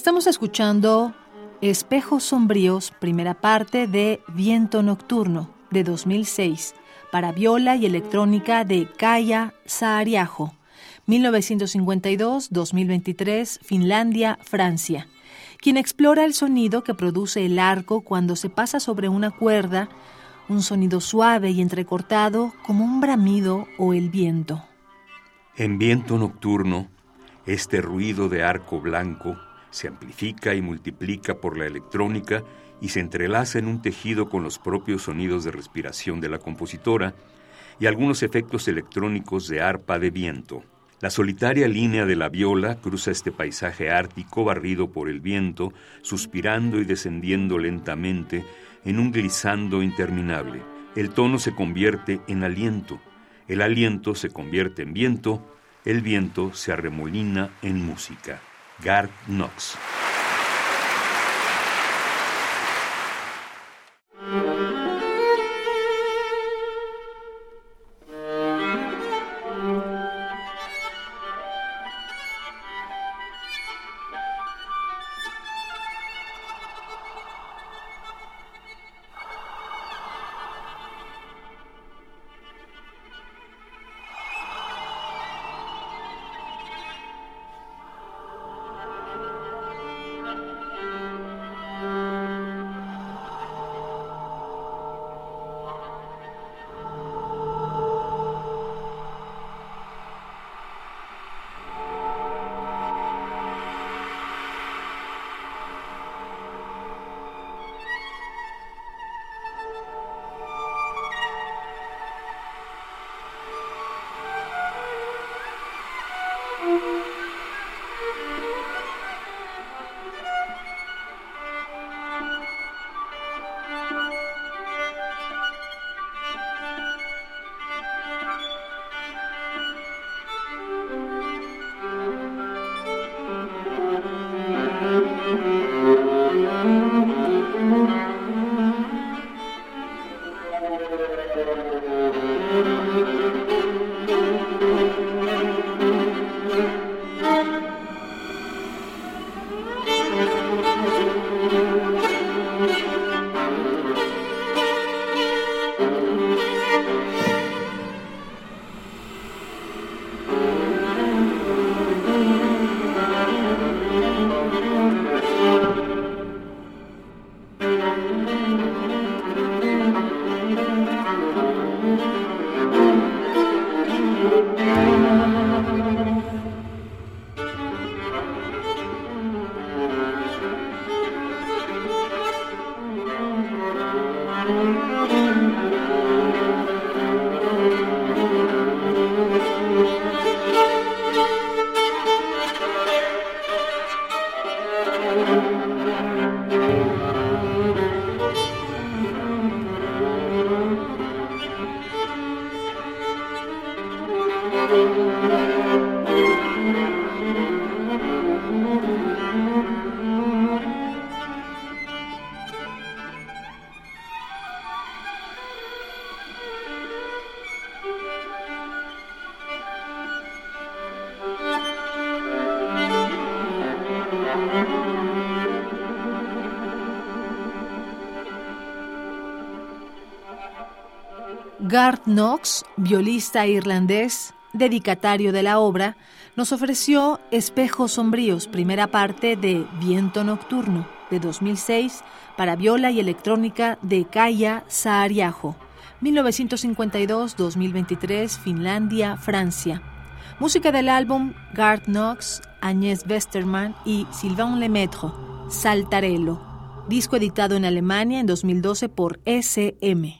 Estamos escuchando Espejos Sombríos, primera parte de Viento Nocturno, de 2006, para viola y electrónica de Kaya Saariajo, 1952-2023, Finlandia, Francia, quien explora el sonido que produce el arco cuando se pasa sobre una cuerda, un sonido suave y entrecortado como un bramido o el viento. En Viento Nocturno, este ruido de arco blanco se amplifica y multiplica por la electrónica y se entrelaza en un tejido con los propios sonidos de respiración de la compositora y algunos efectos electrónicos de arpa de viento. La solitaria línea de la viola cruza este paisaje ártico barrido por el viento, suspirando y descendiendo lentamente en un glissando interminable. El tono se convierte en aliento, el aliento se convierte en viento, el viento se arremolina en música. Garth Knox. Garth Knox, violista irlandés, dedicatario de la obra, nos ofreció Espejos Sombríos, primera parte de Viento Nocturno, de 2006, para viola y electrónica de Kaya Saariajo, 1952-2023, Finlandia, Francia. Música del álbum Garth Knox, Agnès Westermann y Sylvain Lemaitre, Saltarello. Disco editado en Alemania en 2012 por SM.